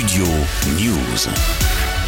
Studio News.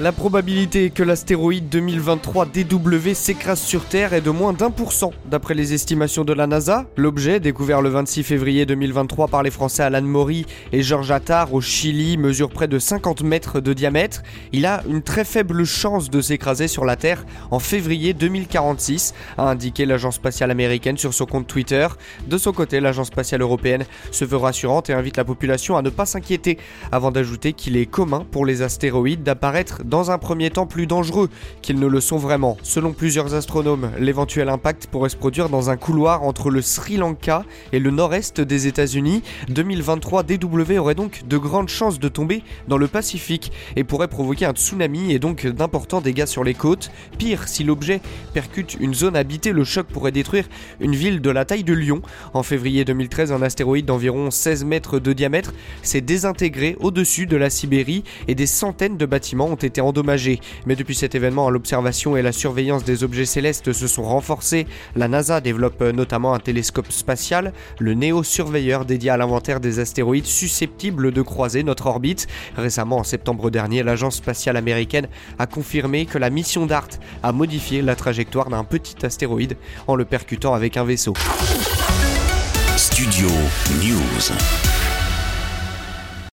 La probabilité que l'astéroïde 2023 DW s'écrase sur Terre est de moins d'un pour cent, d'après les estimations de la NASA. L'objet, découvert le 26 février 2023 par les Français Alan Maury et Georges Attard au Chili, mesure près de 50 mètres de diamètre. Il a une très faible chance de s'écraser sur la Terre en février 2046, a indiqué l'agence spatiale américaine sur son compte Twitter. De son côté, l'agence spatiale européenne se veut rassurante et invite la population à ne pas s'inquiéter, avant d'ajouter qu'il est commun pour les astéroïdes d'apparaître dans un premier temps plus dangereux qu'ils ne le sont vraiment. Selon plusieurs astronomes, l'éventuel impact pourrait se produire dans un couloir entre le Sri Lanka et le nord-est des États-Unis. 2023 DW aurait donc de grandes chances de tomber dans le Pacifique et pourrait provoquer un tsunami et donc d'importants dégâts sur les côtes. Pire, si l'objet percute une zone habitée, le choc pourrait détruire une ville de la taille de Lyon. En février 2013, un astéroïde d'environ 16 mètres de diamètre s'est désintégré au-dessus de la Sibérie et des centaines de bâtiments ont été endommagé. Mais depuis cet événement, l'observation et la surveillance des objets célestes se sont renforcées. La NASA développe notamment un télescope spatial, le Néo-Surveilleur dédié à l'inventaire des astéroïdes susceptibles de croiser notre orbite. Récemment, en septembre dernier, l'agence spatiale américaine a confirmé que la mission DART a modifié la trajectoire d'un petit astéroïde en le percutant avec un vaisseau. Studio News.